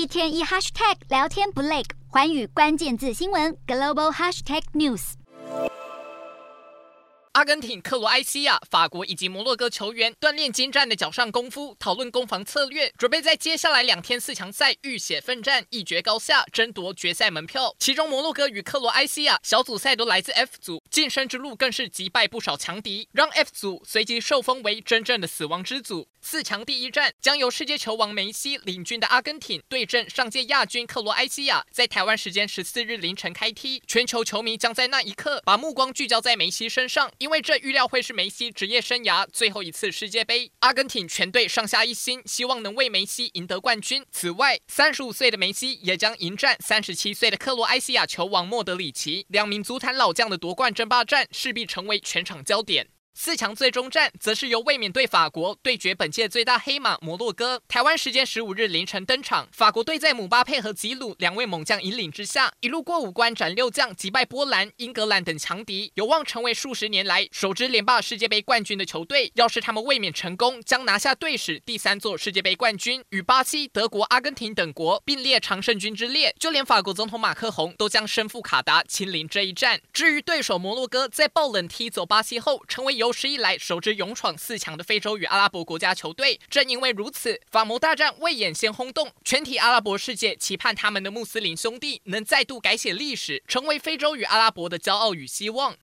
一天一 hashtag 聊天不累，环宇关键字新闻 global hashtag news。阿根廷、克罗埃西亚、法国以及摩洛哥球员锻炼精湛的脚上功夫，讨论攻防策略，准备在接下来两天四强赛浴血奋战，一决高下，争夺决赛门票。其中，摩洛哥与克罗埃西亚小组赛都来自 F 组，晋升之路更是击败不少强敌，让 F 组随即受封为真正的死亡之组。四强第一战将由世界球王梅西领军的阿根廷对阵上届亚军克罗埃西亚，在台湾时间十四日凌晨开踢。全球球迷将在那一刻把目光聚焦在梅西身上，因为这预料会是梅西职业生涯最后一次世界杯。阿根廷全队上下一心，希望能为梅西赢得冠军。此外，三十五岁的梅西也将迎战三十七岁的克罗埃西亚球王莫德里奇，两名足坛老将的夺冠争霸战势必成为全场焦点。四强最终战则是由卫冕队法国对决本届最大黑马摩洛哥。台湾时间十五日凌晨登场，法国队在姆巴佩和吉鲁两位猛将引领之下，一路过五关斩六将，击败波兰、英格兰等强敌，有望成为数十年来首支连霸世界杯冠军的球队。要是他们卫冕成功，将拿下队史第三座世界杯冠军，与巴西、德国、阿根廷等国并列常胜军之列。就连法国总统马克宏都将身负卡达亲临这一战。至于对手摩洛哥，在爆冷踢走巴西后，成为有史以来首支勇闯四强的非洲与阿拉伯国家球队，正因为如此，法摩大战未演先轰动，全体阿拉伯世界期盼他们的穆斯林兄弟能再度改写历史，成为非洲与阿拉伯的骄傲与希望。